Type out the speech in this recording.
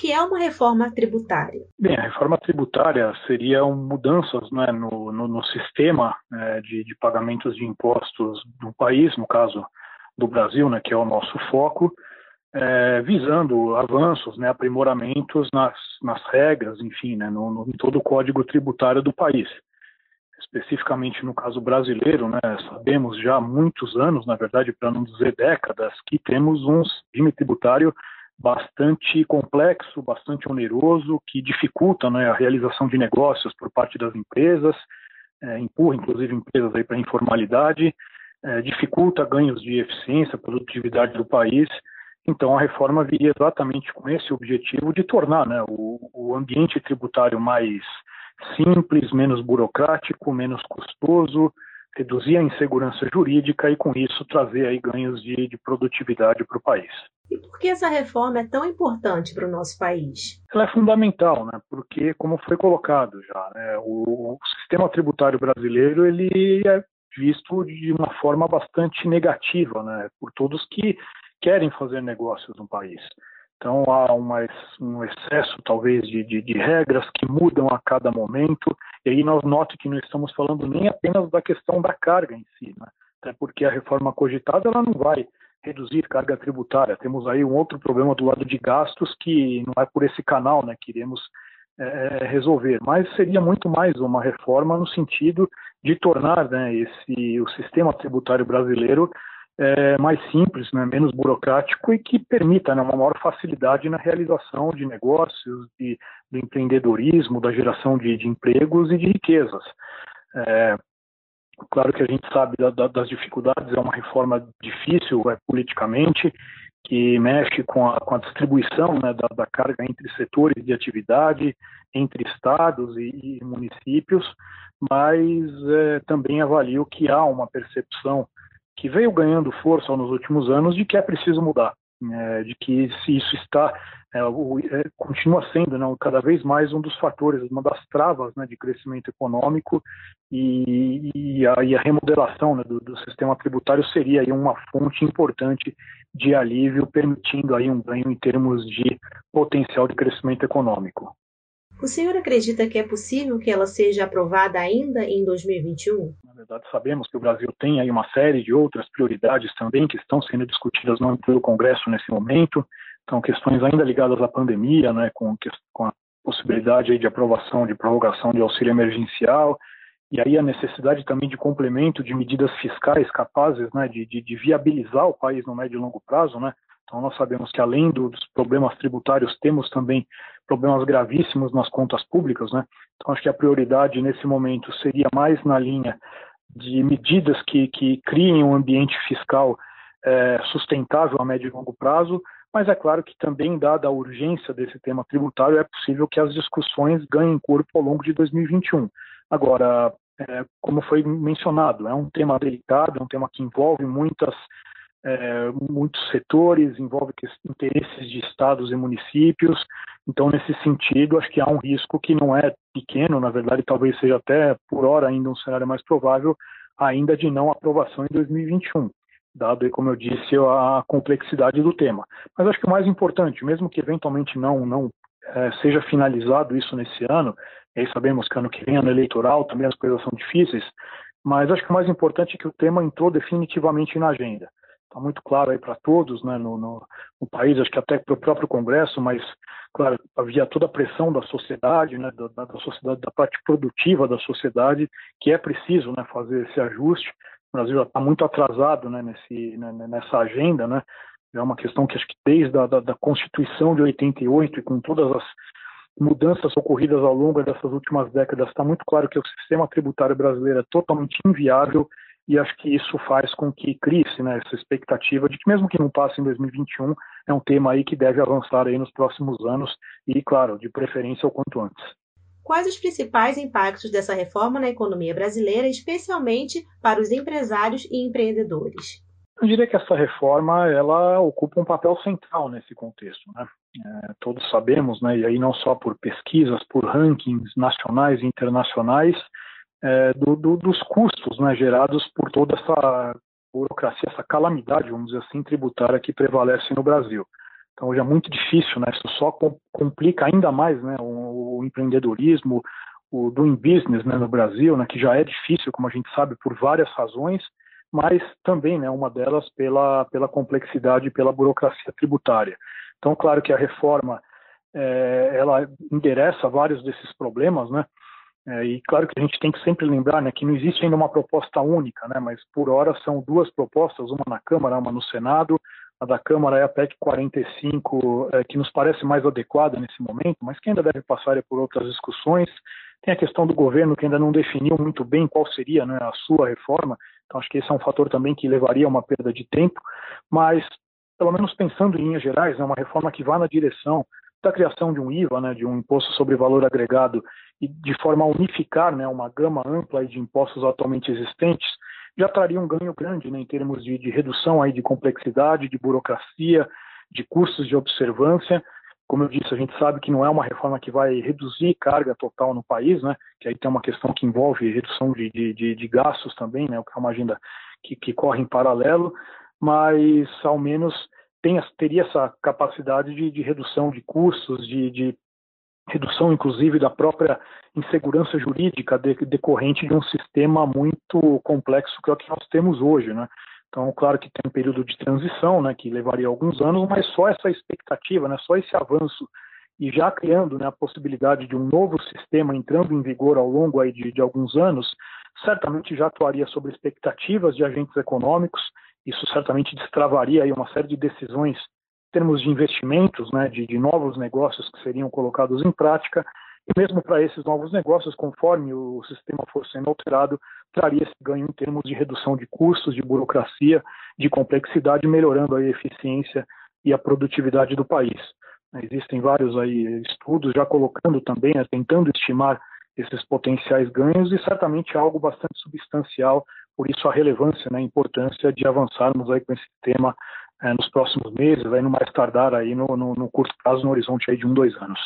que é uma reforma tributária? Bem, a reforma tributária seria mudanças né, no, no, no, sistema é, de, de, pagamentos de impostos do país, no caso do Brasil, né, que é o nosso foco, é, visando avanços, né, aprimoramentos nas, nas regras, enfim, né, no, no, em todo o código tributário do país. Especificamente no caso brasileiro, né, sabemos já há muitos anos, na verdade, para não dizer décadas, que temos um regime tributário bastante complexo, bastante oneroso, que dificulta né, a realização de negócios por parte das empresas, é, empurra inclusive empresas para a informalidade, é, dificulta ganhos de eficiência, produtividade do país. Então, a reforma viria exatamente com esse objetivo de tornar né, o, o ambiente tributário mais simples, menos burocrático, menos custoso, reduzir a insegurança jurídica e, com isso, trazer aí ganhos de, de produtividade para o país. E por que essa reforma é tão importante para o nosso país? Ela é fundamental, né? porque, como foi colocado já, né? o, o sistema tributário brasileiro ele é visto de uma forma bastante negativa né? por todos que querem fazer negócios no país. Então há uma, um excesso, talvez, de, de, de, regras que mudam a cada momento. E aí nós notamos que não estamos falando nem apenas da questão da carga em si, né? até porque a reforma cogitada ela não vai reduzir carga tributária. Temos aí um outro problema do lado de gastos que não é por esse canal né, que iremos é, resolver, mas seria muito mais uma reforma no sentido de tornar né, esse, o sistema tributário brasileiro é, mais simples, né, menos burocrático e que permita né, uma maior facilidade na realização de negócios, de, do empreendedorismo, da geração de, de empregos e de riquezas. É, Claro que a gente sabe da, da, das dificuldades, é uma reforma difícil é, politicamente, que mexe com a, com a distribuição né, da, da, carga entre setores de atividade, entre estados e, e municípios, mas é, também avalio que há uma percepção que veio ganhando força nos últimos anos de que é preciso mudar é, de que isso está é, o, é, continua sendo né, cada vez mais um dos fatores, uma das travas né, de crescimento econômico e, e, a, e a, remodelação né, do, do, sistema tributário seria aí uma fonte importante de alívio, permitindo aí um ganho em termos de potencial de crescimento econômico. O senhor acredita que é possível que ela seja aprovada ainda em 2021? Na verdade, sabemos que o Brasil tem aí uma série de outras prioridades também que estão sendo discutidas no pelo Congresso nesse momento. Então, questões ainda ligadas à pandemia, né, com, com a possibilidade de aprovação de prorrogação de auxílio emergencial, e aí a necessidade também de complemento de medidas fiscais capazes né, de, de, de viabilizar o país no médio e longo prazo, né, então, nós sabemos que além dos problemas tributários, temos também problemas gravíssimos nas contas públicas, né? Então, acho que a prioridade nesse momento seria mais na linha de medidas que, que criem um ambiente fiscal é, sustentável a médio e longo prazo, mas é claro que também, dada a urgência desse tema tributário, é possível que as discussões ganhem corpo ao longo de 2021. Agora, é, como foi mencionado, é um tema delicado, é um tema que envolve muitas é, muitos setores, envolve interesses de estados e municípios. Então, nesse sentido, acho que há um risco que não é pequeno, na verdade, talvez seja até por hora ainda um cenário mais provável, ainda de não aprovação em 2021, dado, como eu disse, a complexidade do tema. Mas acho que o mais importante, mesmo que eventualmente não, não é, seja finalizado isso nesse ano, e aí sabemos que ano que vem, ano eleitoral, também as coisas são difíceis, mas acho que o mais importante é que o tema entrou definitivamente na agenda está muito claro aí para todos né, no, no, no, país, acho que até para o próprio Congresso, mas, claro, havia toda a pressão da sociedade, né, da, da, sociedade, da parte produtiva da sociedade, que é preciso né, fazer esse ajuste. O Brasil já está muito atrasado né, nesse, né, nessa agenda, né, é uma questão que acho que desde a da, da Constituição de 88 e com todas as mudanças ocorridas ao longo dessas últimas décadas, está muito claro que o sistema tributário brasileiro é totalmente inviável e acho que isso faz com que crie-se né, essa expectativa de que mesmo que não passe em 2021, é um tema aí que deve avançar aí nos próximos anos e, claro, de preferência o quanto antes. Quais os principais impactos dessa reforma na economia brasileira, especialmente para os empresários e empreendedores? Eu diria que essa reforma ela ocupa um papel central nesse contexto. Né? É, todos sabemos, né, e aí não só por pesquisas, por rankings nacionais e internacionais, é, do, do, dos custos né, gerados por toda essa burocracia, essa calamidade, vamos dizer assim, tributária que prevalece no Brasil. Então hoje é muito difícil, né? Isso só complica ainda mais, né? O, o empreendedorismo, o doing business, né, no Brasil, né? Que já é difícil, como a gente sabe, por várias razões, mas também, né? Uma delas pela pela complexidade e pela burocracia tributária. Então, claro que a reforma é, ela endereça vários desses problemas, né? É, e claro que a gente tem que sempre lembrar né, que não existe ainda uma proposta única, né, mas por hora são duas propostas, uma na Câmara, uma no Senado. A da Câmara é a PEC 45, é, que nos parece mais adequada nesse momento, mas que ainda deve passar por outras discussões. Tem a questão do governo que ainda não definiu muito bem qual seria né, a sua reforma, então acho que esse é um fator também que levaria a uma perda de tempo, mas pelo menos pensando em linhas gerais, é uma reforma que vá na direção da criação de um IVA, né, de um imposto sobre valor agregado, e de forma a unificar né, uma gama ampla de impostos atualmente existentes, já traria um ganho grande né, em termos de, de redução aí de complexidade, de burocracia, de custos de observância. Como eu disse, a gente sabe que não é uma reforma que vai reduzir carga total no país, né, que aí tem uma questão que envolve redução de, de, de gastos também, né, que é uma agenda que, que corre em paralelo, mas ao menos tem, teria essa capacidade de, de redução de custos, de, de, redução, inclusive, da própria insegurança jurídica de, decorrente de um sistema muito complexo que é o que nós temos hoje, né? Então, claro que tem um período de transição, né, que levaria alguns anos, mas só essa expectativa, né, só esse avanço e já criando né, a possibilidade de um novo sistema entrando em vigor ao longo aí de, de alguns anos, certamente já atuaria sobre expectativas de agentes econômicos isso certamente destravaria aí uma série de decisões termos de investimentos, né, de, de novos negócios que seriam colocados em prática, e mesmo para esses novos negócios, conforme o sistema for sendo alterado, traria esse ganho em termos de redução de custos, de burocracia, de complexidade, melhorando a eficiência e a produtividade do país. Existem vários aí estudos já colocando também, né, tentando estimar esses potenciais ganhos e certamente algo bastante substancial por isso a relevância, né, a importância de avançarmos aí com esse tema é, nos próximos meses, aí no mais tardar aí no, no, no curto prazo, no horizonte aí de um, dois anos.